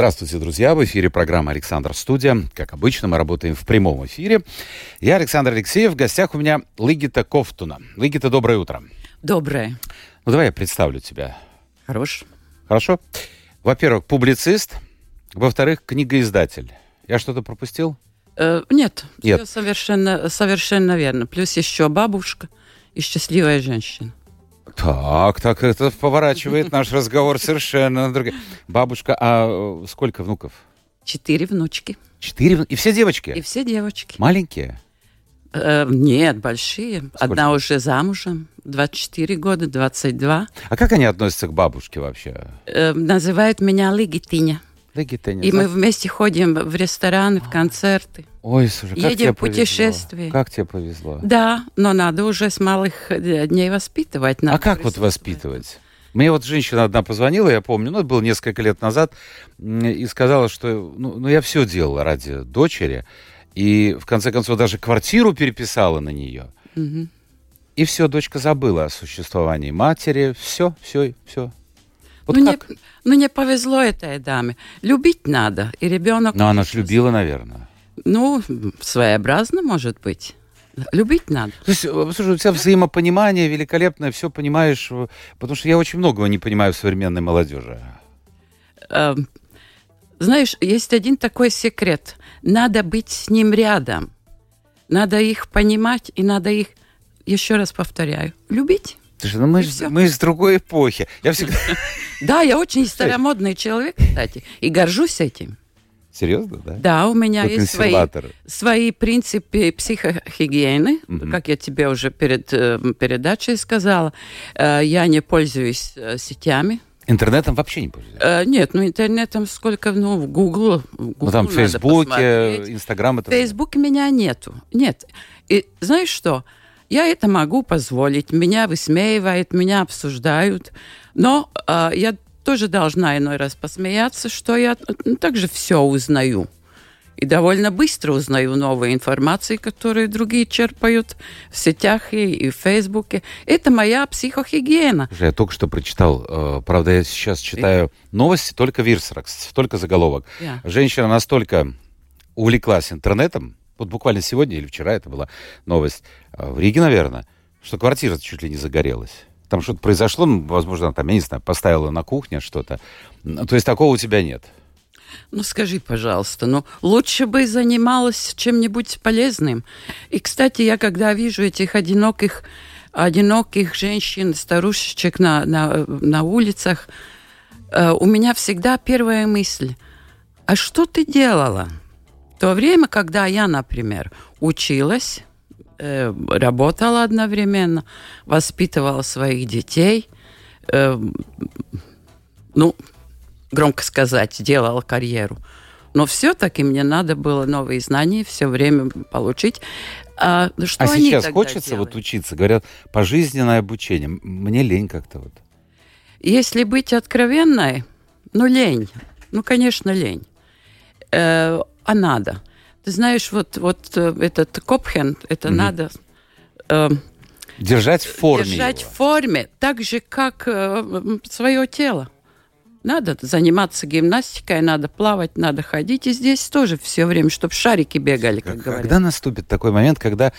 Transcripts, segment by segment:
Здравствуйте, друзья! В эфире программа «Александр Студия». Как обычно, мы работаем в прямом эфире. Я Александр Алексеев. В гостях у меня Лыгита Кофтуна. Лыгита, доброе утро. Доброе. Ну, давай я представлю тебя. Хорош. Хорошо? Во-первых, публицист. Во-вторых, книгоиздатель. Я что-то пропустил? Э, нет, Нет. совершенно, совершенно верно. Плюс еще бабушка и счастливая женщина. Так, так, это поворачивает наш разговор совершенно на другое. Бабушка, а э, сколько внуков? Четыре внучки. Четыре? вну- И все девочки? И все девочки. Маленькие? Э, нет, большие. Одна уже замужем. 24 года, 22. А как они относятся к бабушке вообще? Э, называют меня Лигитиня. Лыгита, не И мы вместе ходим в рестораны, в концерты. Ой, слушай, как едем тебе в путешествие. Как тебе повезло? Да, но надо уже с малых э, дней воспитывать. А как вот воспитывать? Мне вот женщина одна позвонила, я помню, ну, это было несколько лет назад, и сказала, что ну, ну, я все делала ради дочери, и в конце концов даже квартиру переписала на нее. Мгм. И все, дочка забыла о существовании матери, все, все, все. Вот ну, как? не, ну, не повезло этой даме. Любить надо. И ребенок... Ну, она же любила, наверное. Ну, своеобразно, может быть. Любить надо. То есть, слушай, у тебя взаимопонимание великолепное, все понимаешь, потому что я очень многого не понимаю в современной молодежи. Эм, знаешь, есть один такой секрет. Надо быть с ним рядом. Надо их понимать, и надо их, еще раз повторяю, любить. Слушай, ну мы, ж- мы из другой эпохи. Я всегда... Да, я очень старомодный человек, кстати, и горжусь этим. Серьезно, да? Да, у меня Вы есть свои, свои принципы психогигиены, Мгм. как я тебе уже перед э, передачей сказала. Э, я не пользуюсь э, сетями. Интернетом вообще не пользуюсь. Э, нет, ну интернетом сколько, ну, в Google. Ну, там в Фейсбуке, Инстаграм это... В Фейсбуке меня нету. Нет. И знаешь что? Я это могу позволить. Меня высмеивают, меня обсуждают. Но а, я тоже должна иной раз посмеяться, что я ну, также все узнаю. И довольно быстро узнаю новые информации, которые другие черпают в сетях и, и в Фейсбуке. Это моя психогигиена. Слушай, Я только что прочитал, э, правда, я сейчас читаю новости, только Вирсракс, только заголовок. Я. Женщина настолько увлеклась интернетом, вот буквально сегодня или вчера это была новость, э, в Риге, наверное, что квартира чуть ли не загорелась. Там что-то произошло, ну, возможно, там, я не знаю, поставила на кухне что-то. То есть такого у тебя нет. Ну скажи, пожалуйста, ну лучше бы занималась чем-нибудь полезным. И, кстати, я когда вижу этих одиноких, одиноких женщин, старушечек на, на, на улицах, э, у меня всегда первая мысль, а что ты делала? В то время, когда я, например, училась, э, работала одновременно, воспитывала своих детей, э, ну, громко сказать, делала карьеру. Но все-таки мне надо было новые знания все время получить. А, что а они сейчас хочется делают? вот учиться? Говорят, пожизненное обучение. Мне лень как-то вот. Если быть откровенной, ну, лень. Ну, конечно, лень. Э, а надо. Ты знаешь, вот, вот э, этот Копхен, это Мгм. надо э, Держать в форме держать его. в форме, так же, как свое тело. Надо заниматься гимнастикой, надо плавать, надо ходить. И здесь тоже все время, чтобы шарики бегали, как К- говорят. Когда наступит такой момент, когда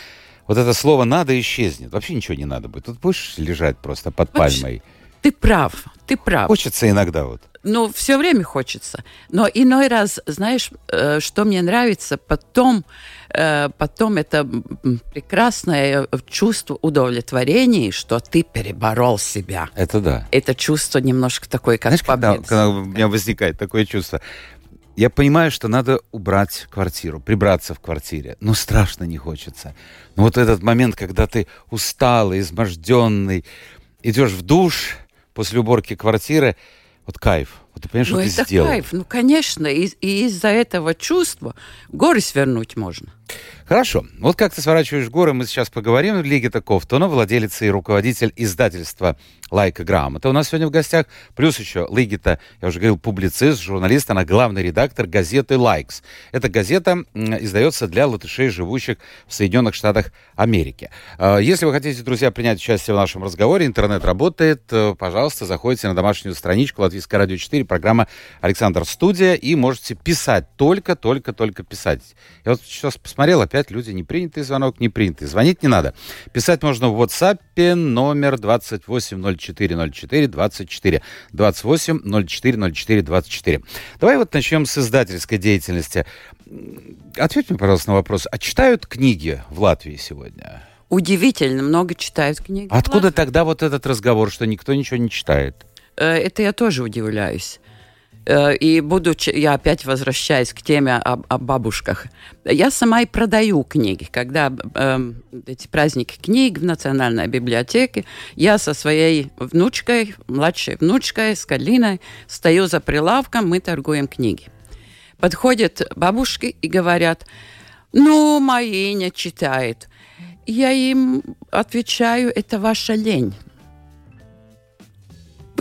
вот это слово «надо» исчезнет? Вообще ничего не надо будет. Тут будешь лежать просто под Вообще. пальмой. Ты прав, ты прав. Хочется иногда вот. Ну, все время хочется. Но иной раз, знаешь, э, что мне нравится, потом, э, потом это прекрасное чувство удовлетворения, что ты переборол себя. Это да. Это чувство немножко такое, как Знаешь, когда, победа. когда у меня возникает такое чувство, я понимаю, что надо убрать квартиру, прибраться в квартире, но страшно не хочется. Но вот этот момент, когда ты усталый, изможденный, идешь в душ после уборки квартиры, вот кайф. Вот ты понимаешь, ну, что это ты сделал. кайф, ну, конечно, и, и из-за этого чувства горы свернуть можно. Хорошо. Вот как ты сворачиваешь горы, мы сейчас поговорим. Лигита Ковтуна, владелец и руководитель издательства «Laika Grāmata». У нас сегодня в гостях. Плюс еще Лигита, я уже говорил, публицист, журналист. Она главный редактор газеты «Laiks». Эта газета издается для латышей, живущих в Соединенных Штатах Америки. А, если вы хотите, друзья, принять участие в нашем разговоре, интернет работает, э, пожалуйста, заходите на домашнюю страничку Латвийское радио 4, программа «Александр Студия» и можете писать, только, только, только писать. Я вот сейчас посмотрел, опять люди, не принятый звонок, не принятый. Звонить не надо. Писать можно в WhatsApp номер 280404 24 28 04 04 24. Давай вот начнем с издательской деятельности. Ответь мне, пожалуйста, на вопрос. А читают книги в Латвии сегодня? Удивительно, много читают книги. Откуда тогда вот этот разговор, что никто ничего не читает? Э, это я тоже удивляюсь. Э, и буду, я опять возвращаюсь к теме о, о бабушках. Я сама и продаю книги. Когда э, эти праздники книг в Национальной библиотеке, я со своей внучкой, младшей внучкой, с Калиной, стою за прилавком, мы торгуем книги. Подходят бабушки и говорят, ну, мои не читают. Я им отвечаю, это ваша лень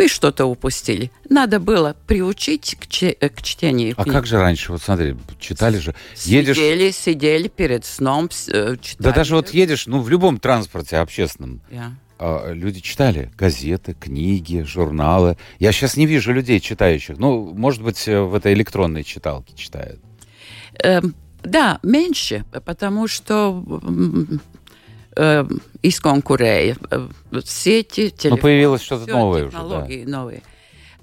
вы что-то упустили. Надо было приучить к, че- э, к чтению. А книг. как же раньше? Вот смотри, читали же. Едешь... Сидели, сидели перед сном, э, читали. Да даже вот едешь, ну, в любом транспорте общественном, Yeah. а, люди читали газеты, книги, журналы. Я сейчас не вижу людей читающих. Ну, может быть, э, в этой электронной читалке читают. Эм, да, меньше, потому что э, изконкурēja э, сети, Ну, телефон, появилось что-то новое уже, да. технологии новые.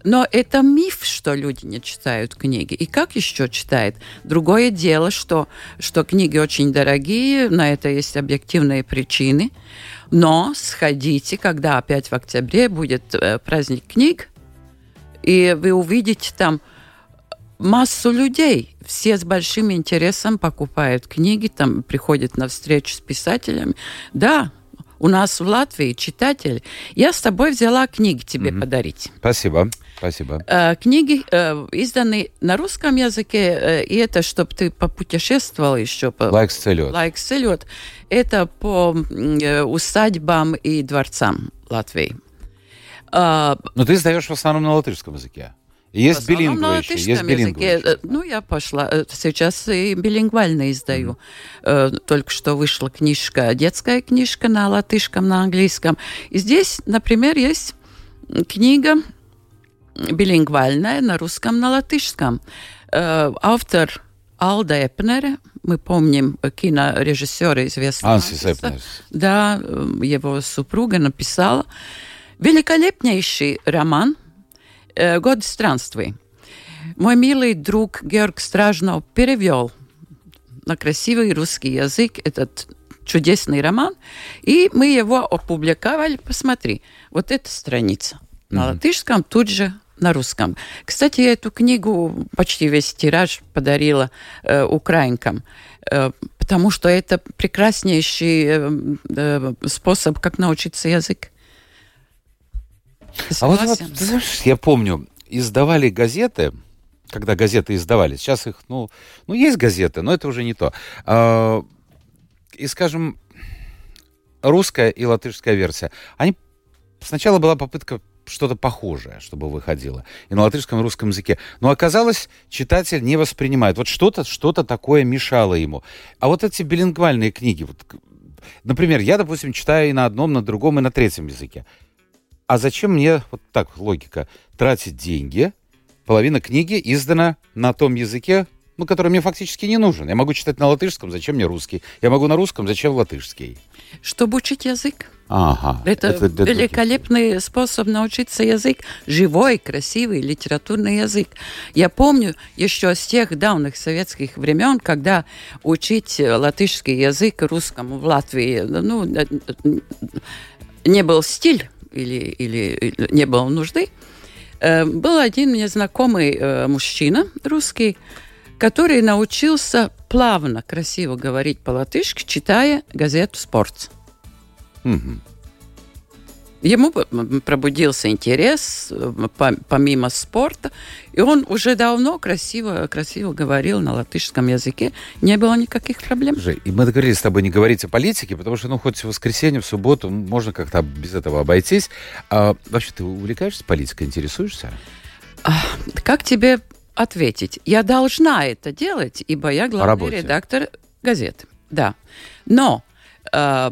Но это миф, что люди не читают книги. И как еще читают? Другое дело, что, что книги очень дорогие, на это есть объективные причины. Но сходите, когда опять в октябре будет э, праздник книг, и вы увидите там массу людей. Все с большим интересом покупают книги, там приходят на встречу с писателями. Да, у нас в Латвии читатели. Я с тобой взяла книги тебе подарить. Спасибо, спасибо. Э, книги э, изданы на русском языке, э, и это, чтобы ты попутешествовал еще по Лайк целет. Лайк Селет. Это по э, усадьбам и дворцам Латвии. А, Но ты издаешь в основном на латышском языке. Есть на еще, есть языке. Э, Ну, я пошла. э, Сейчас и билингвально издаю. Э, Только что вышла книжка, детская книжка на латышском, на английском. И здесь, например, есть книга билингвальная на русском, на латышском. Э, Автор Алда Эпнере, мы помним кинорежиссера известного. Ансис. Эпнерс. Да, его супруга написала. Великолепнейший роман «Год странствий». Мой милый друг Георг Стражнов перевел на красивый русский язык этот чудесный роман, и мы его опубликовали. Посмотри, вот эта страница на латышском, тут же на русском. Кстати, я эту книгу почти весь тираж подарила э, украинкам, э, потому что это прекраснейший э, э, способ, как научиться язык. А вот, вот, знаешь, я помню, издавали газеты, когда газеты издавали, сейчас их, ну, ну, есть газеты, но это уже не то. А, и, скажем, русская и латышская версия, они сначала была попытка что-то похожее, чтобы выходило. И на латышском и русском языке. Но оказалось, читатель не воспринимает. Вот что-то что такое мешало ему. А вот эти билингвальные книги, вот, например, я, допустим, читаю и на одном, на другом, и на третьем языке. А зачем мне, вот так логика, тратить деньги? Половина книги издана на том языке, ну, который мне фактически не нужен. Я могу читать на латышском, зачем мне русский? Я могу на русском, зачем латышский? Чтобы учить язык. Ага. Это, великолепный способ научиться язык. Живой, красивый, литературный язык. Я помню еще с тех давних советских времен, когда учить латышский язык русскому в Латвии, ну, э, не был стиль или, или не было нужды. Э, Был один мне знакомый э, мужчина русский, который научился плавно, красиво говорить по-латышски, читая газету «Спорт». Мгм. Ему пробудился интерес помимо спорта, и он уже давно красиво, красиво говорил на латышском языке, не было никаких проблем. Жень, и мы договорились с тобой не говорить о политике, потому что, ну, хоть в воскресенье, в субботу можно как-то без этого обойтись. А, вообще, ты увлекаешься политикой, интересуешься? А, как тебе ответить? Я должна это делать, ибо я главный редактор газеты. Да. Но э,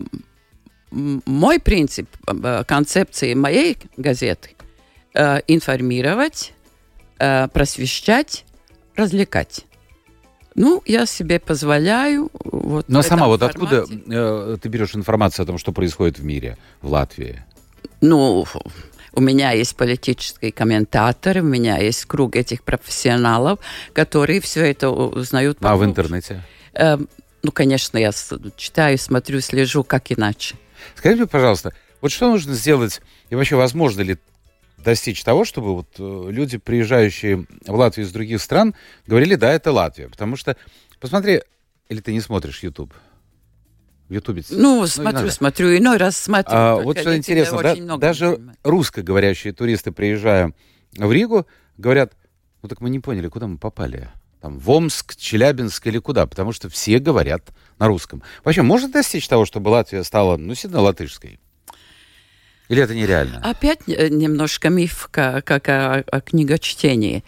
мой принцип э, концепции моей газеты э, информировать, э, просвещать, развлекать. Ну, я себе позволяю. Вот Но сама вот формате. откуда э, ты берешь информацию о том, что происходит в мире, в Латвии? Ну, у меня есть политический комментатор, у меня есть круг этих профессионалов, которые все это узнают. А в интернете? Э, ну, конечно, я читаю, смотрю, слежу, как иначе. Скажи мне, пожалуйста, вот что нужно сделать, и вообще возможно ли достичь того, чтобы вот э, люди, приезжающие в Латвию из других стран, говорили, да, это Латвия. Потому что, посмотри, или ты не смотришь YouTube? В Ютубе. Ну, ну смотрю, смотрю, иной раз смотрю. А, вот что интересно, да, даже русскоговорящие туристы, приезжая в Ригу, говорят, ну так мы не поняли, куда мы попали. Там, в Омск, Челябинск или куда, потому что все говорят на русском. Вообще, можно достичь того, чтобы Латвия стала, ну, сильно латышской? Или это нереально? Опять э, немножко миф, как, как о, о книгочтении.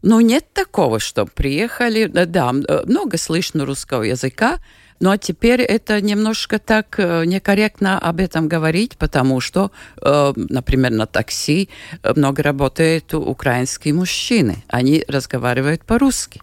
Но нет такого, что приехали, да, много слышно русского языка, но теперь это немножко так э, некорректно об этом говорить, потому что, э, например, на такси много работают украинские мужчины. Они разговаривают по-русски.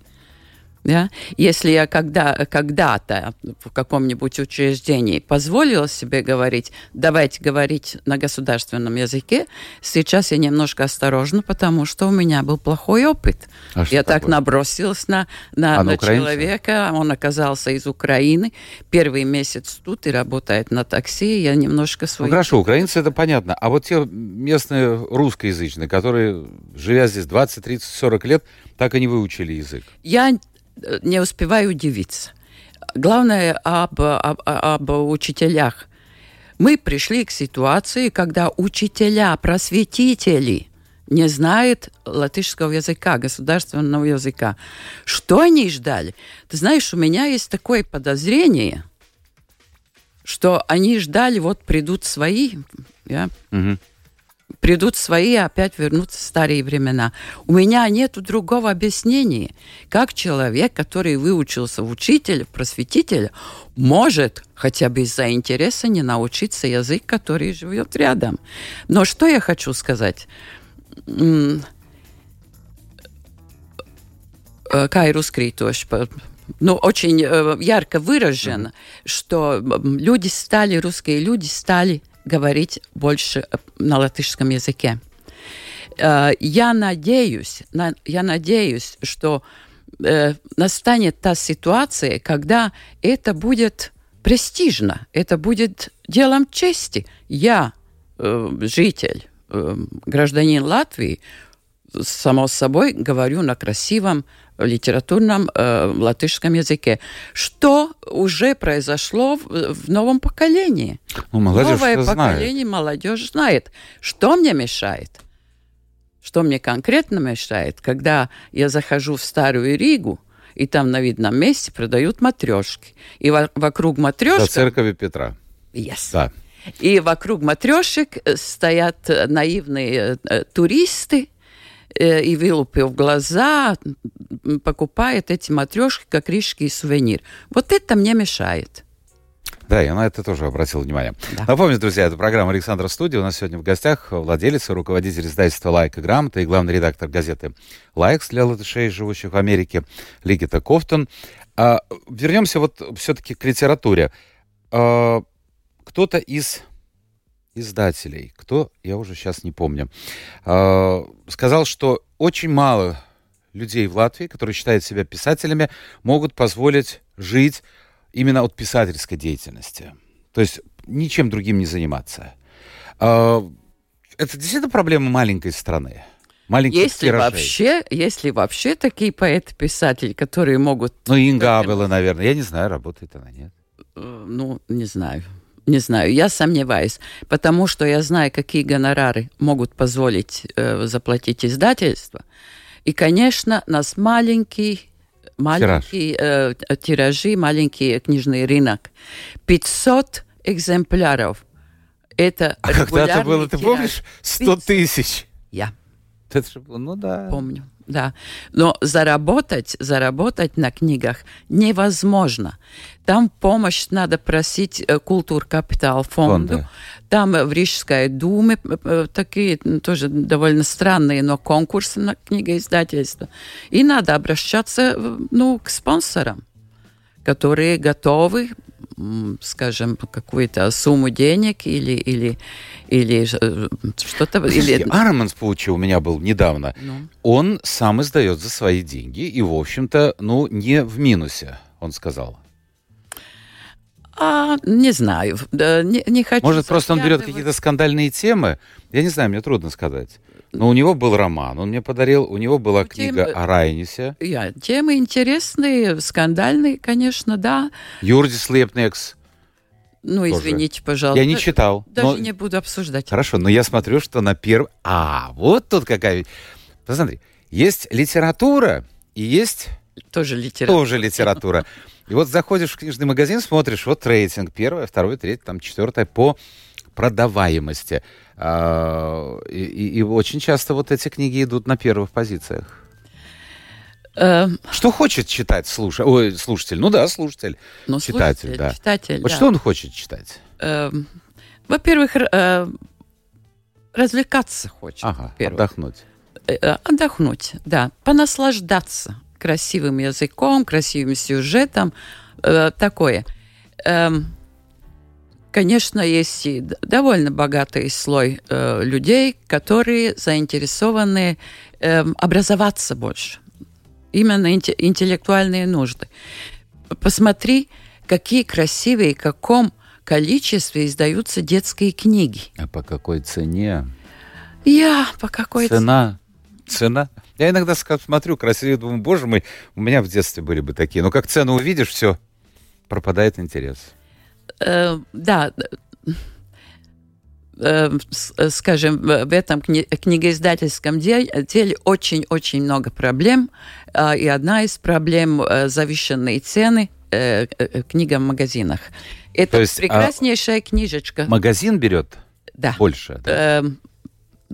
Да? Если я когда, когда-то в каком-нибудь учреждении позволила себе говорить, давайте говорить на государственном языке, сейчас я немножко осторожна, потому что у меня был плохой опыт. А я так такое? набросилась на, на, а на, на человека, он оказался из Украины, первый месяц тут и работает на такси, я немножко свой... Ну хорошо, украинцы это понятно, а вот те местные русскоязычные, которые, живя здесь 20, 30, 40 лет, так и не выучили язык. Я не успеваю удивиться. Главное об, об, об учителях. Мы пришли к ситуации, когда учителя, просветители не знают латышского языка, государственного языка. Что они ждали? Ты знаешь, у меня есть такое подозрение, что они ждали, вот придут свои, я, угу придут свои, опять вернутся старые времена. У меня нет другого объяснения, как человек, который выучился в учителя, в просветителя, может хотя бы из-за интереса не научиться язык, который живет рядом. Но что я хочу сказать? Kā ir uzkrītoši ну, очень э, ярко выражено, mm-hmm. что люди стали, русские люди стали говорить больше э, на латышском языке. Э, я надеюсь, я надеюсь, что э, настанет та ситуация, когда это будет престижно, это будет делом чести. Я, житель, гражданин Латвии, само собой говорю на красивом литературном э, латышском языке, что уже произошло в, в новом поколении. Ну, молодежь Новое поколение, знает. молодежь знает. Что мне мешает? Что мне конкретно мешает, когда я захожу в Старую Ригу, и там на видном месте продают матрешки. И во вокруг матрешек... За церковью Петра. Yes. Да. И вокруг матрешек стоят наивные э, туристы, Э, и вылупив глаза, покупает эти матрешки как рижский сувенир. Вот это мне мешает. Да, я на это тоже обратил внимание. Да. Напомню, друзья, это программа «Александра Студия». У нас сегодня в гостях владелец и руководитель издательства «Laika Grāmata» и главный редактор газеты «Laiks» для латышей, живущих в Америке, Лигита Ковтуна. А, вернемся вот все-таки к литературе. А, кто-то из издателей, кто, я уже сейчас не помню, э, сказал, что очень мало людей в Латвии, которые считают себя писателями, могут позволить жить именно от писательской деятельности. То есть ничем другим не заниматься. Э, это действительно проблема маленькой страны. Маленьких если тиражей. вообще, если вообще такие поэты-писатели, которые могут... Ну, Инга Абела, наверное. Я не знаю, работает она, нет. Э, ну, не знаю. Не знаю, я сомневаюсь, потому что я знаю, какие гонорары могут позволить э, заплатить издательство. И, конечно, нас маленький маленький э, тиражи, маленький книжный рынок. 500 экземпляров. Это А когда-то было, ты тираж. помнишь, 100 тысяч. Я Это же ну да. помню, да. Но заработать, заработать на книгах невозможно. Там помощь надо просить э, Культур Капитал фонду. Там э, в Рижской думе э, такие тоже довольно странные, но конкурсы на книгоиздательство. И надо обращаться ну, к спонсорам, которые готовы скажем, какую-то сумму денег или, или, или что-то... Или, Арманс Паучи у меня был недавно. ну, Он сам издает за свои деньги и, в общем-то, ну, не в минусе, он сказал. А, не знаю, да, не, не хочу. Может, просто он берет какие-то скандальные темы? Я не знаю, мне трудно сказать. Но у него был роман, он мне подарил, у него была Ну, книга темы- о Райнисе. Я, темы интересные, скандальные, конечно, да. Юрдис Лепнекс. Ну, Тоже. извините, пожалуйста. Я не читал. Даже но- не буду обсуждать. Хорошо, но я смотрю, что на первом... А, вот тут какая... Посмотри, есть литература и есть Тоже литература. тоже литература. И вот заходишь в книжный магазин, смотришь, вот рейтинг, первое, второе, третье, там четвертое по продаваемости. А, И, и- и очень часто вот эти книги идут на первых позициях. Э, Что хочет читать слуша... Ой, слушатель? Ну да, слушатель. ну, Читатель, слушатель, да. читатель, Вот да. что он хочет читать? Эм, во-первых, э, развлекаться хочет. Ага, отдохнуть. Э, э, отдохнуть, да, понаслаждаться красивым языком, красивым сюжетом, э, такое. Эм, конечно, есть и довольно богатый слой э, людей, которые заинтересованы эм, образоваться больше. Именно инте- интеллектуальные нужды. Посмотри, какие красивые, в каком количестве издаются детские книги. А по какой цене? Я по какой Цена. Цена. Я иногда смотрю красиво, думаю, боже мой, у меня в детстве были бы такие. Но как цену увидишь, все, пропадает интерес. Э, да, э, э, скажем, в этом кни- книгоиздательском де- деле очень-очень много проблем. А, И одна из проблем завышенные цены книгам в магазинах. Это То есть, а, прекраснейшая книжечка. Магазин берет Да. больше. да?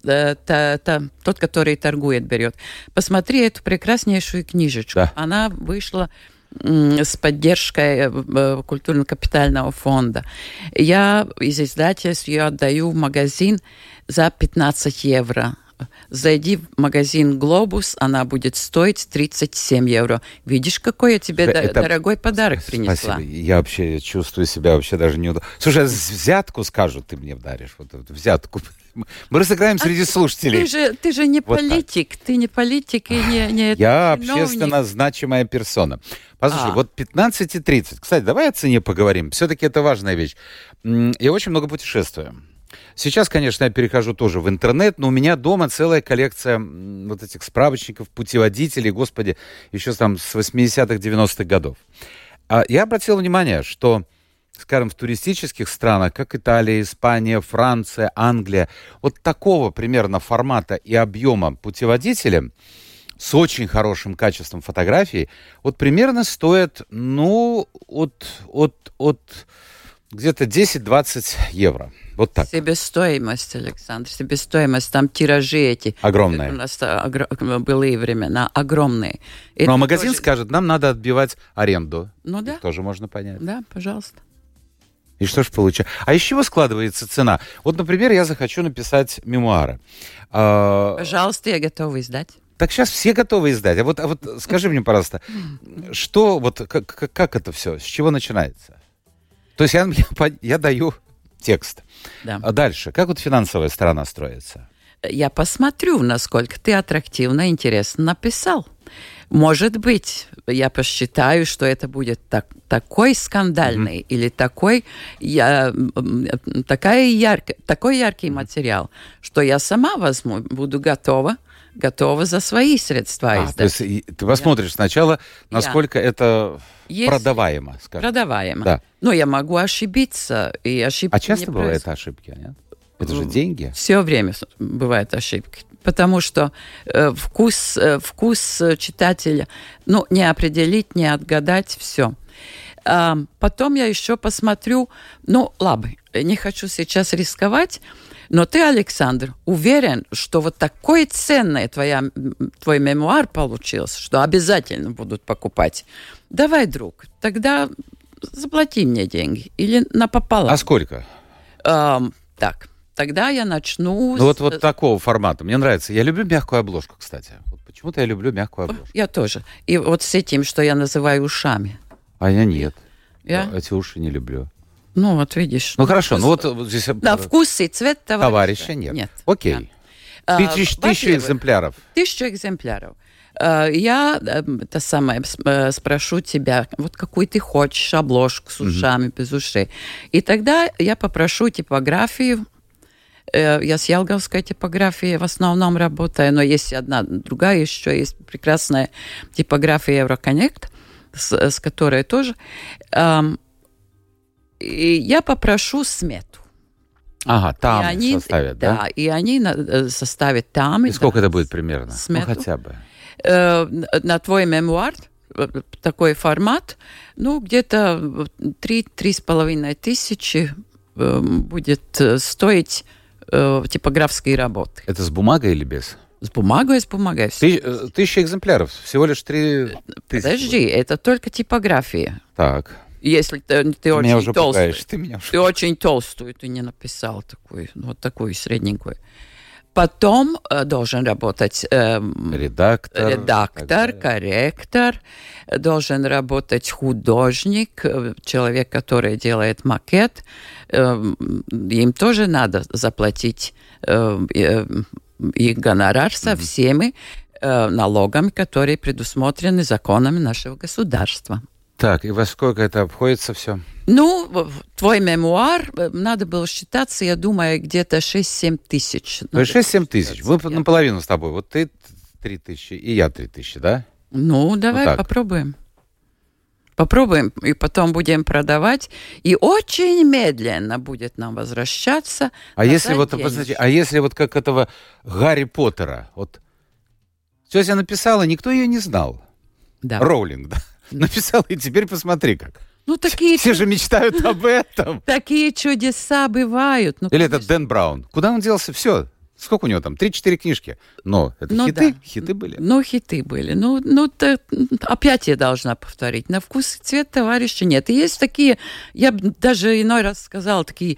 Э, та- та- тот, который торгует, берет. Посмотри эту прекраснейшую книжечку. Да. Она вышла с поддержкой э, э, культурно-капитального фонда. Я из издательств ее отдаю в магазин за 15 евро. Зайди в магазин «Глобус», она будет стоить 37 евро. Видишь, какой я тебе Слушай, это- дорогой подарок принесла? Спасибо. Я вообще чувствую себя вообще даже неудобно. Слушай, а взятку скажут, ты мне даришь. Вот эту взятку. Мы разыграем среди слушателей. А Ты же, ты же не Вот так. политик, ты не политик и не, не Я чиновник. общественно значимая персона. Послушай, А. вот 15 и 30. Кстати, давай о цене поговорим. Все-таки это важная вещь. Я очень много путешествую. Сейчас, конечно, я перехожу тоже в интернет, но у меня дома целая коллекция вот этих справочников, путеводителей, господи, еще там с 80-х, 90-х годов. А Я обратил внимание, что, скажем, в туристических странах, как Италия, Испания, Франция, Англия, вот такого примерно формата и объема путеводителя с очень хорошим качеством фотографий, вот примерно стоят, ну, от, от, от где-то 10-20 евро. Вот так. Себестоимость, Александр, себестоимость, там тиражи эти. Огромная. У нас огр- были времена огромные. Ну, а Это магазин тоже- скажет, нам надо отбивать аренду. Ну да, Их тоже можно понять. да, пожалуйста. И что ж получается? А из чего складывается цена? Вот, например, я захочу написать мемуары. А, Пожалуйста, я готова издать. так сейчас все готовы издать. А вот, а вот скажи мне, пожалуйста, что, вот как, как, это все, с чего начинается? То есть я, я, я даю текст. Да. А дальше, как вот финансовая сторона строится? Я посмотрю, насколько ты аттрактивно, интересно написал. Может быть, я посчитаю, что это будет так, такой скандальный или такой, я, такая ярко, такой яркий материал, что я сама возьму, буду готова, готова за свои средства А, издать. то есть ты посмотришь сначала, насколько это Если- продаваемо, скажем. Продаваемо. Да. Ну, я могу ошибиться. И ошибки А часто бывают проис- ошибки, а нет? Это же деньги. Все время бывают ошибки. Потому что э, вкус, э, вкус э, читателя, ну, не определить, не отгадать, все. потом я еще посмотрю, ну, ладно, не хочу сейчас рисковать, но ты, Александр, уверен, что вот такой ценный твоя, твой мемуар получился, что обязательно будут покупать. Давай, друг, тогда заплати мне деньги или напополам. А сколько? Ам, так, тогда я начну... Ну вот, с- вот такого формата. Мне нравится. Я люблю мягкую обложку, кстати. Вот почему-то я люблю мягкую обложку. Я тоже. И вот с этим, что я называю ушами. А я нет. Я? Эти уши не люблю. Ну, вот видишь. Ну хорошо, ну вот, вот здесь... На вкус и цвет товарища. Товарища нет. Нет. Окей. А, Тысяч- тысячу экземпляров. Тысячу экземпляров. Э, Я э, это самое э, спрошу тебя, вот какую ты хочешь обложку с ушами, без ушей. И тогда я попрошу типографию. Э, Я с Ялговской типографией в основном работаю, но есть одна другая еще, есть прекрасная типография Euroconnect, с, с которой тоже. И я попрошу смету. Ага, там и они, составят, да? и они э, составят там. И сколько да, это будет примерно? Ну, смету. хотя бы. э, на твой мемуар э, такой формат, ну, где-то три-три с половиной тысячи будет стоить э, типографские работы. Это с бумагой или без? С бумагой, с бумагой. Ты- э, Тысяча экземпляров. Всего лишь три тысячи. Подожди, это только типография. Так. Если ты, ты Ты очень уже толстый. пугаешь. Ты меня уже Ты очень толстую, ты не написал такую, вот такую средненькую. Потом э, должен работать эм, Редактор. редактор, далее. корректор, э, должен работать художник, э, человек, который делает макет. Э, Им тоже надо заплатить э, э, их гонорар со всеми э, налогами, которые предусмотрены законами нашего государства. Так, и во сколько это обходится все? Ну, твой мемуар, э, надо было считаться, я думаю, где-то 6-7 тысяч. Надо 6-7 тысяч. Мы я- наполовину с тобой. Вот ты 3 тысячи, и я 3 тысячи, да? Ну, давай так. попробуем. Попробуем, и потом будем продавать. И очень медленно будет нам возвращаться. А если вот, посмотрите, а если вот как этого Гарри Поттера, вот тетя написала, никто ее не знал. Да. Роулинг, да? Написала, и теперь посмотри как. Ну, такие, Все же мечтают об этом. такие чудеса бывают. Ну, Или это конечно. Дэн Браун. Куда он делся? Все. Сколько у него там? Три-четыре книжки. Но это Ну хиты? да. Хиты были. Ну, хиты были. Ну, ну т- опять я должна повторить. На вкус и цвет товарища нет. И есть такие, я даже иной раз сказала, такие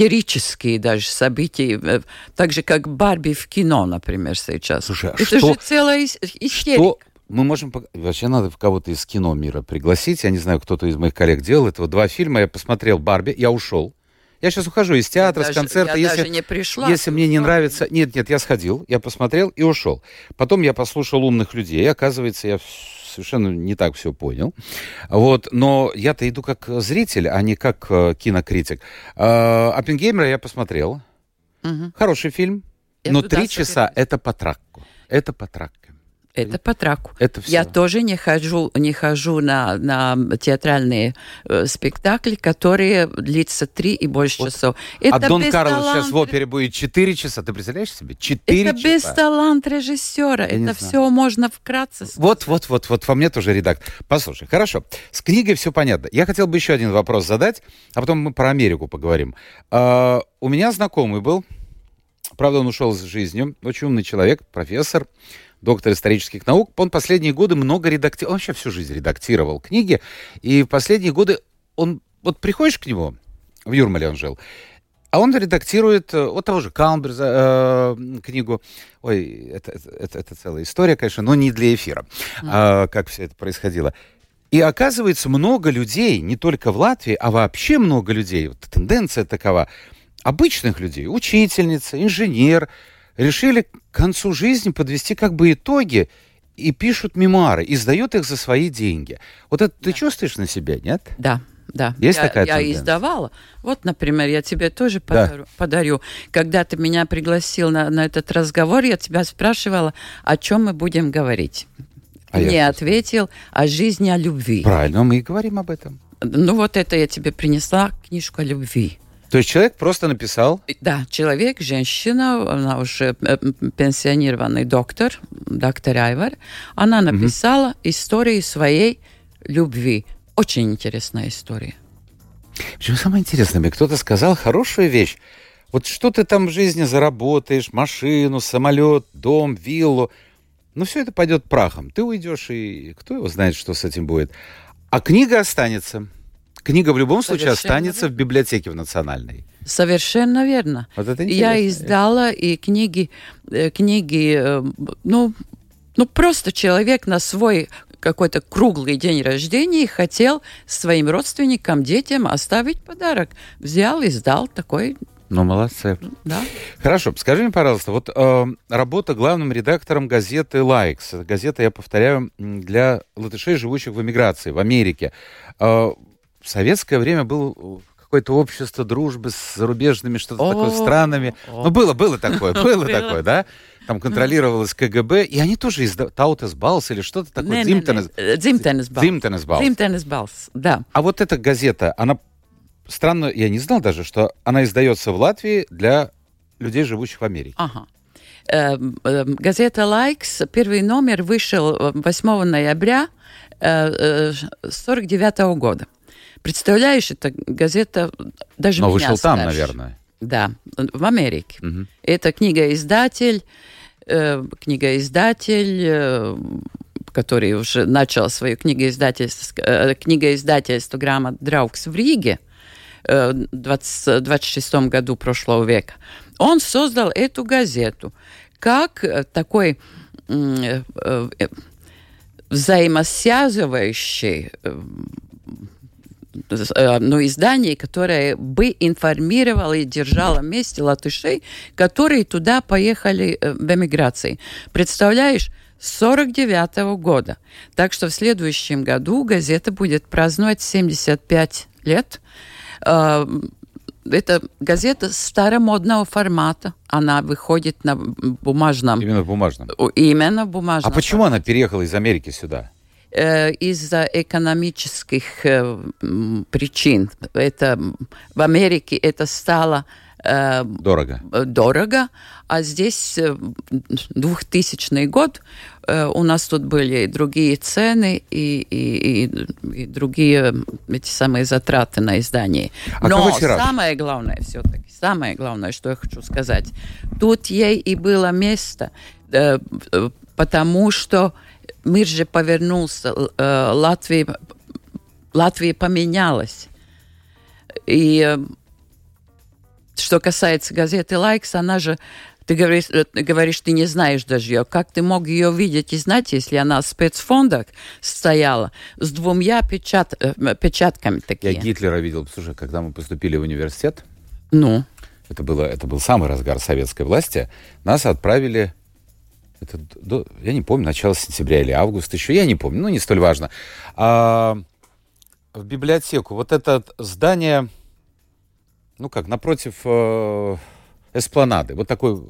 истерические даже события. э, Так же, как Барби в кино, например, сейчас. Слушай, а Это что- же целая ис- истерика. Что мы можем... Вообще надо кого-то из кино мира пригласить. Я не знаю, кто-то из моих коллег делал этого. Два фильма. Я посмотрел «Барби», я ушел. Я сейчас ухожу из театра, Даже- с концерта. я если даже не пришла. если мне не нравится... Нет, нет, я сходил, я посмотрел и ушел. Потом я послушал умных людей. Оказывается, я совершенно не так все понял. Вот, но я-то иду как зритель, а не как э, кинокритик. Э, «Оппенгеймера» я посмотрел. Мгм. Хороший фильм. Я но три часа это по тракку. Это по тракке. Это по траку. Это все. Я тоже не хожу, не хожу на, на театральные э, спектакли, которые длятся три и больше Вот. часов. а Это Дон без Карлос сейчас таланта- в опере будет 4 часа. Ты представляешь себе? 4 Это без часа. таланта режиссера. Я Это знаю. все можно вкратце сказать. Вот, вот, вот, вот, во мне тоже редактор. Послушай, хорошо, с книгой все понятно. Я хотел бы еще один вопрос задать, а потом мы про Америку поговорим. А, у меня знакомый был, правда, он ушел из жизни, очень умный человек, профессор, доктор исторических наук. Он последние годы много редактировал, он вообще всю жизнь редактировал книги, и в последние годы он, вот приходишь к нему, в Юрмале он жил, а он редактирует э, вот того же Калмберза э, книгу. Ой, это, это, это- целая история, конечно, но не для эфира, а, как все это происходило. И оказывается, много людей, не только в Латвии, а вообще много людей, вот тенденция такова, обычных людей, учительница, инженер, решили к концу жизни подвести как бы итоги и пишут мемуары, и сдают их за свои деньги. Вот это ты чувствуешь на себе, нет? Да, да. Есть я, такая Я тенденция? издавала. Вот, например, я тебе тоже Да. подарю, подарю. Когда ты меня пригласил на, на этот разговор, я тебя спрашивала, о чем мы будем говорить. А я мне что ответил о жизни, о любви. Правильно, мы и говорим об этом. Ну вот это я тебе принесла книжку о любви. То есть человек просто написал? Да, человек, женщина, она уже э, пенсионированный доктор, доктор Айвар, она написала угу. историю своей любви. Очень интересная история. Почему самое интересное, мне кто-то сказал хорошую вещь. Вот что ты там в жизни заработаешь, машину, самолет, дом, виллу, ну все это пойдет прахом. Ты уйдешь, и кто его знает, что с этим будет. А книга останется. Книга в любом случае останется верно. в библиотеке в национальной. Совершенно верно. Вот это Я издала и книги, э, книги, э, ну, ну просто человек на свой какой-то круглый день рождения хотел своим родственникам, детям оставить подарок. Взял и сдал такой ну, молодцы. Да. Хорошо, скажи мне, пожалуйста, вот э, работа главным редактором газеты «Лайкс». Газета, я повторяю, для латышей, живущих в эмиграции, в Америке. Э, в советское время был какое-то общество дружбы с зарубежными что-то такое странами. Ну, было, было такое, было такое, да? Там контролировалось КГБ, и они тоже из Tautas Balss или что-то такое. Dzimtenes Balss. Dzimtenes Balss. Dzimtenes Balss, да. А вот эта газета, она странно, я не знал даже, что она издается в Латвии для людей, живущих в Америке. Ага. Эм, эм, газета «Laiks», первый номер вышел 8 ноября 1949 э, э, года. Представляешь, это газета даже Но вышел там, наверное. Да, в Америке. Угу. Это книга-издатель, э, книга-издатель, э, который уже начал свою книгоиздательство, э, книгоиздательство «Грамот Драукс» в Риге в 26 году прошлого века. Он создал эту газету как такой взаимосвязывающий Э, ну, издание, которое бы информировало и держало вместе латышей, которые туда поехали э, в эмиграции. Представляешь, 49 -го года. Так что в следующем году газета будет праздновать 75 лет. Э, это газета старомодного формата. Она выходит на бумажном. Именно в бумажном. Именно в бумажном. А почему она переехала из Америки сюда? Э, из-за экономических э, причин. Это, в Америке это стало э, дорого. дорого, а здесь 2000 год у нас тут были другие цены и, и, и, и другие эти самые затраты на издание. А Но самое главное все-таки, самое главное, что я хочу сказать, тут ей и было место, потому что мир же повернулся, э, Латвия, Латвия поменялась. И э, что касается газеты «Лайкс», она же ты говоришь, э, говоришь, ты не знаешь даже ее. Как ты мог ее видеть и знать, если она в спецфондах стояла с двумя печат, печатками такими? Я Гитлера видел. Слушай, когда мы поступили в университет, ну? это, было, это был самый разгар советской власти, нас отправили это до, я не помню, начало сентября или августа еще, я не помню, ну не столь важно. А, в библиотеку. Вот это здание, ну как, напротив э, эспланады. Вот такой.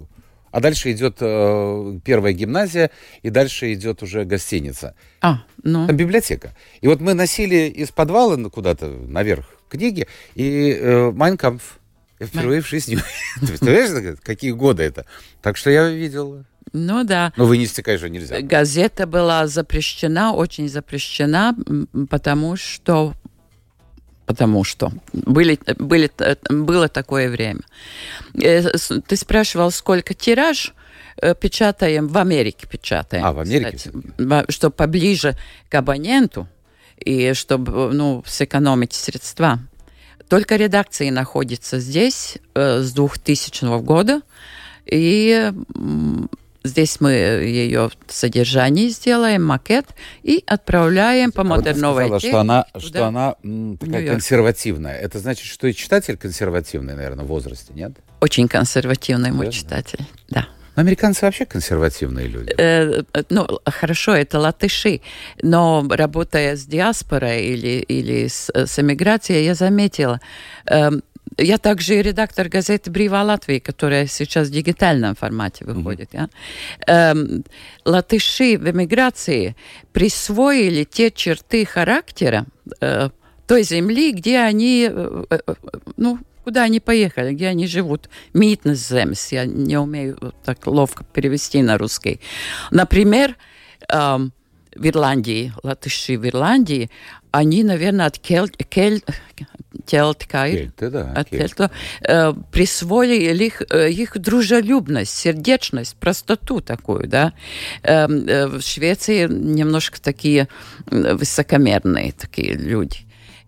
А дальше идет э, первая гимназия, и дальше идет уже гостиница. А, ну. Там библиотека. И вот мы носили из подвала куда-то наверх книги, и э, Майнкамф. Я впервые в жизни. Ты представляешь, какие годы это? Так что я видел ну да. Но вынести, конечно, нельзя. Газета была запрещена, очень запрещена, потому что потому что были, были, было такое время. Э, ты спрашивал, сколько тираж? Э, печатаем, в Америке печатаем. А, в Америке? Чтобы поближе к абоненту и чтобы ну, сэкономить средства. Только редакции находится здесь э, с 2000 года. И Здесь мы ее содержание сделаем, макет, и отправляем по модерновой вот что она, что она м, такая консервативная. Это значит, что и читатель консервативный, наверное, в возрасте, нет? Очень консервативный мой читатель, да. Но американцы вообще консервативные люди. Э, ну, хорошо, это латыши, но работая с диаспорой или, или с, с эмиграцией, я заметила, э, я также и редактор газеты «Брива Латвии», которая сейчас в дигитальном формате выходит. Mm-hmm. Ja? Эм, латыши в эмиграции присвоили те черты характера, э, той земли, где они, э, э, э, ну, куда они поехали, где они живут. Митнес земс, я не умею так ловко перевести на русский. Например, эм, в Ирландии, латыши в Ирландии, они, наверное, от кель, кель, кельтка, Кельты, да, от кельты. кельта, э, присвоили их, э, их дружелюбность, сердечность, простоту такую, да. Э, э, в Швеции немножко такие э, высокомерные такие люди.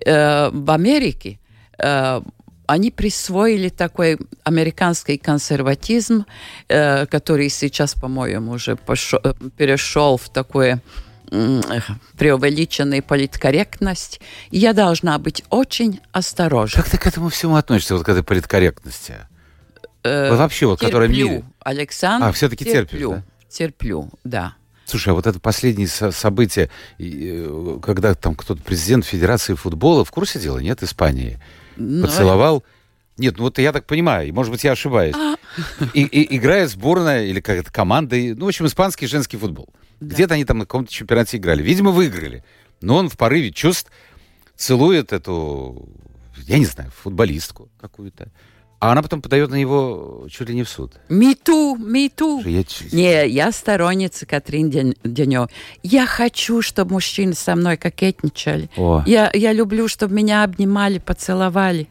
Э, в Америке э, они присвоили такой американский консерватизм, э, который сейчас, по-моему, уже пошел, перешел в такое м, преувеличенную политкорректность. И я должна быть очень осторожна. Как ты к этому всему относишься, вот к этой политкорректности? Э, Вот вообще, вот, которая в терплю, мире. Александр. А, терпишь, терплю, да? терплю, да. Слушай, а вот это последние со- события, и, э, когда там кто-то президент Федерации футбола, в курсе дела, нет, Испании, Ну, поцеловал... Нет, ну вот я так понимаю, может быть, я ошибаюсь. А. И, и играет сборная или какая-то команда, ну, в общем, испанский женский футбол. Где-то они там на каком-то чемпионате играли. Видимо, выиграли. Но он в порыве чувств целует эту, я не знаю, футболистку какую-то. А она потом подает на него чуть ли не в суд. Миту, миту. Я Не, я сторонница Катрин Ден- Денёв. Я хочу, чтобы мужчины со мной кокетничали. О. Я, я люблю, чтобы меня обнимали, поцеловали.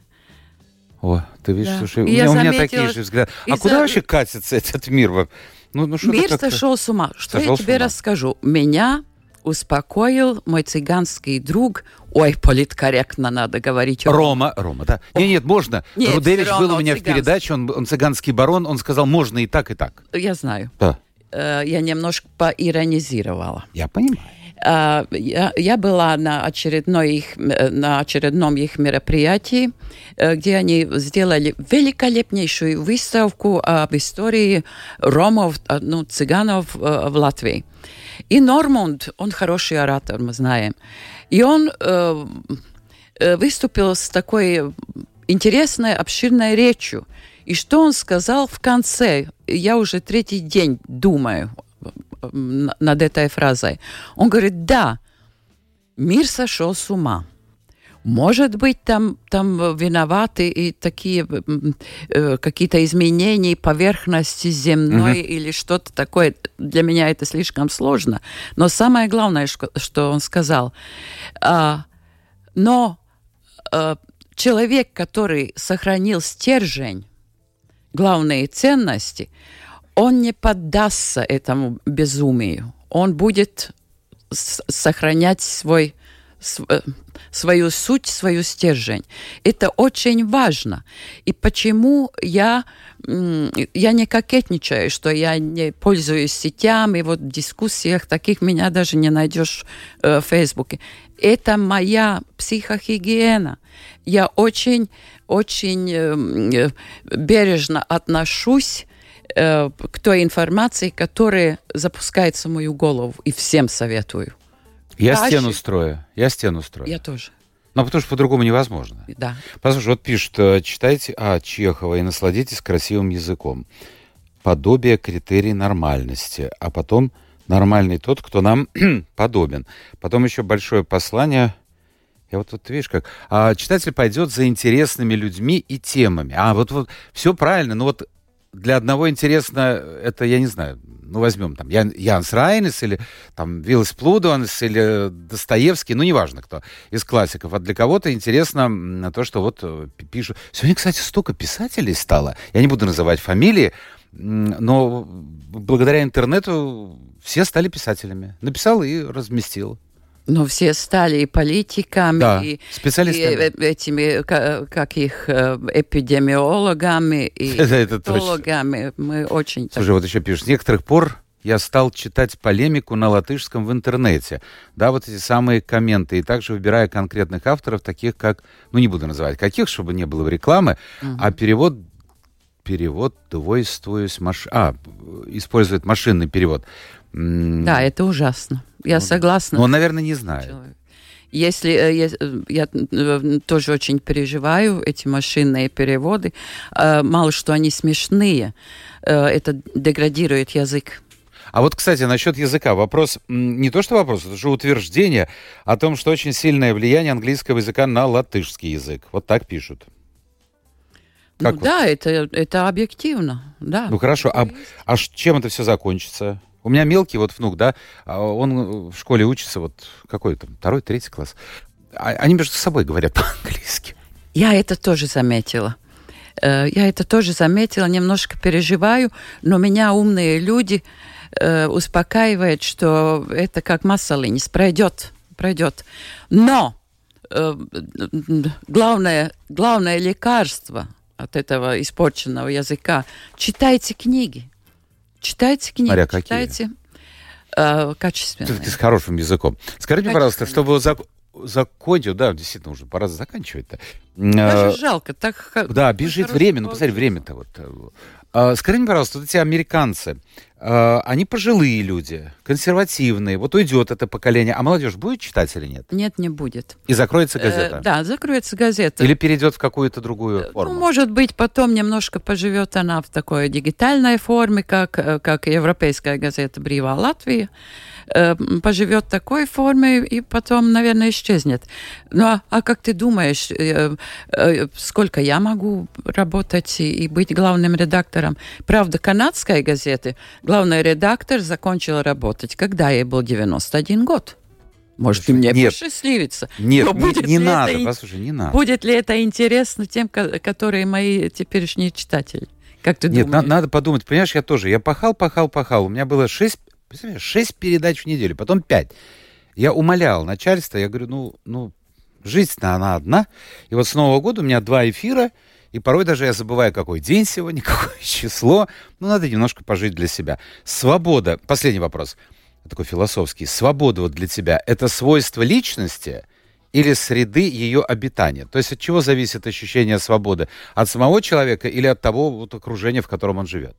О, ты видишь, Да. слушай, у меня, я у меня заметила, такие же взгляды. А из-за- куда вообще катится этот мир? Ну, ну что Мир сошел с ума. Что Сошел я тебе расскажу? Меня успокоил мой цыганский друг. Ой, политкорректно надо говорить. Рома, Рома, да. Нет, нет, можно. Нет, Рудевич был у меня в передаче, он, он цыганский барон, он сказал, можно и так, и так. Я знаю. Да, Э, Я немножко поиронизировала. я понимаю. А, Я, я была на, очередной их, э, на очередном их мероприятии, э, где они сделали великолепнейшую выставку об истории ромов, э, ну, цыганов в Латвии. И Нормунд, он хороший оратор, мы знаем. И он выступил с такой интересной, обширной речью. И что он сказал в конце? Я уже третий день думаю над этой фразой. Он говорит, да, мир сошел с ума. Может быть, там, там виноваты и такие э, какие-то изменения поверхности земной или что-то такое. Для меня это слишком сложно. Но самое главное, что он сказал, а, но э, человек, который сохранил стержень, главные ценности, он не поддастся этому безумию. Он будет сохранять свой, св- э, свою суть, свою стержень. Это очень важно. И почему я, я не кокетничаю, что я не пользуюсь сетями, вот в дискуссиях таких меня даже не найдешь э, в Фейсбуке. Это моя психогигиена. Я очень, очень э, э, бережно отношусь э, к той информации, которая запускается в мою голову. И всем советую. Я Дальше. стену строю, я стену строю. Я тоже. Ну, потому что по-другому невозможно. Да. Послушай, вот пишут, э, читайте А. Чехова и насладитесь красивым языком. Подобие критерий нормальности. А потом нормальный тот, кто нам подобен. Потом еще большое послание. Я вот тут, видишь, как... А, читатель пойдет за интересными людьми и темами. А, вот, вот все правильно, но вот для одного интересно, это, я не знаю, ну, возьмем там Ян, Янис Райнис или там Вилис Плудонис или Достоевский, ну, неважно кто из классиков. А для кого-то интересно то, что вот э, пи- пишут. Сегодня, кстати, столько писателей стало. Я не буду называть фамилии, но благодаря интернету все стали писателями. Написал и разместил. Но все стали и политиками, Да, и, специалистами. и, э, этими, ка- как их, э, эпидемиологами и психологами. Мы очень... Слушай, вот еще пишут, с некоторых пор я стал читать полемику на латышском в интернете. Да, вот эти самые комменты. И также выбирая конкретных авторов, таких как, ну не буду называть каких, чтобы не было рекламы, а перевод, перевод двойствуюсь маш... А, использует машинный перевод. Да, это ужасно. Я согласна. Ну, он, наверное, не знает. человек. Если э, я, э, я э, тоже очень переживаю эти машинные переводы, мало что они смешные, это деградирует язык. А вот, кстати, насчет языка. Вопрос, не то что вопрос, это же утверждение о том, что очень сильное влияние английского языка на латышский язык. Вот так пишут. Как ну вот? да, это, это объективно, да. Ну хорошо, а, а чем это все закончится? У меня мелкий вот внук, да, а он в школе учится, вот какой там, второй, третий класс. А, они между собой говорят по-английски. Я это тоже заметила. Э, я это тоже заметила, немножко переживаю, но меня умные люди э, успокаивают, что это как маслинис, пройдет, пройдет. Но э, главное, главное лекарство от этого испорченного языка. Читайте книги. Читайте книги. Мария, читайте э, качественные. Ты, с хорошим языком. Скажите, пожалуйста, чтобы зак закончил, да, действительно, уже пора заканчивать-то. Даже а, жалко, так Да, бежит время, ну, посмотри, время-то вот. А, скажи мне, пожалуйста, вот эти американцы, они пожилые люди, консервативные. Вот уйдет это поколение, а молодежь будет читать или нет? Нет, не будет. И закроется газета? Э, да, закроется газета. Или перейдет в какую-то другую э, форму? Ну, может быть, потом немножко поживет она в такой дигитальной форме, как, э, как европейская газета «Брива Латвия». Э, поживет в такой форме и потом, наверное, исчезнет. Ну, а, а как ты думаешь, э, э, сколько я могу работать и, и быть главным редактором? Правда, канадской газеты главный редактор закончил работать, когда ей был 91 год. Может, и мне нет, посчастливится. Нет, будет не, не надо, это, послушай, не надо. Будет ли это интересно тем, которые мои теперешние читатели? Как ты Нет, думаешь? На, надо подумать. Понимаешь, я тоже. Я пахал, пахал, пахал. У меня было шесть Представляешь, шесть передач в неделю, потом пять. Я умолял начальство, я говорю, ну, ну, жизнь-то она одна. И вот с Нового года у меня два эфира, и порой даже я забываю, какой день сегодня, какое число. Ну, надо немножко пожить для себя. Свобода. Последний вопрос. Такой философский. Свобода вот для тебя — это свойство личности или среды ее обитания? То есть от чего зависит ощущение свободы? От самого человека или от того вот окружения, в котором он живет?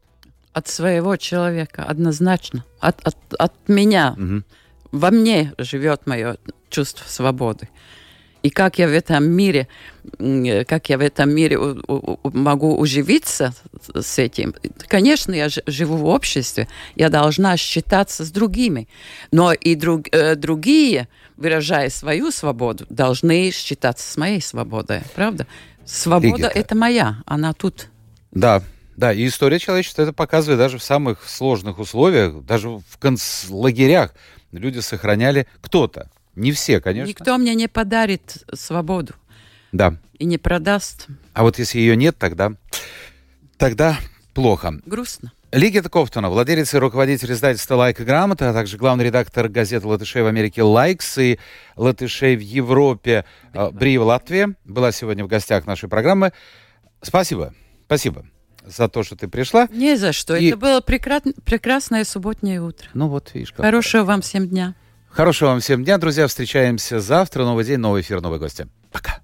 от своего человека, однозначно. От, от, от меня. Угу. Во мне живет мое чувство свободы. И как я в этом мире, как я в этом мире могу уживиться с этим? Конечно, я живу в обществе, я должна считаться с другими, но и друг, э, другие, выражая свою свободу, должны считаться с моей свободой, правда? Свобода это моя, она тут. Да, да, и история человечества это показывает даже в самых сложных условиях, даже в концлагерях люди сохраняли кто-то. Не все, конечно. Никто мне не подарит свободу. Да. И не продаст. А вот если ее нет, тогда, тогда плохо. Грустно. Лигита Ковтуна, владелец и руководитель издательства «Laika Grāmata», а также главный редактор газеты «Латышей в Америке» «Laiks» и «Латышей в Европе» Brīvā Latvija, была сегодня в гостях нашей программы. Спасибо. Спасибо за то, что ты пришла. Не за что. И... Это было прекра... прекрасное субботнее утро. Ну вот, видишь. Как Хорошего вам всем дня. Хорошего вам всем дня, друзья. Встречаемся завтра. Новый день, новый эфир, новые гости. Пока.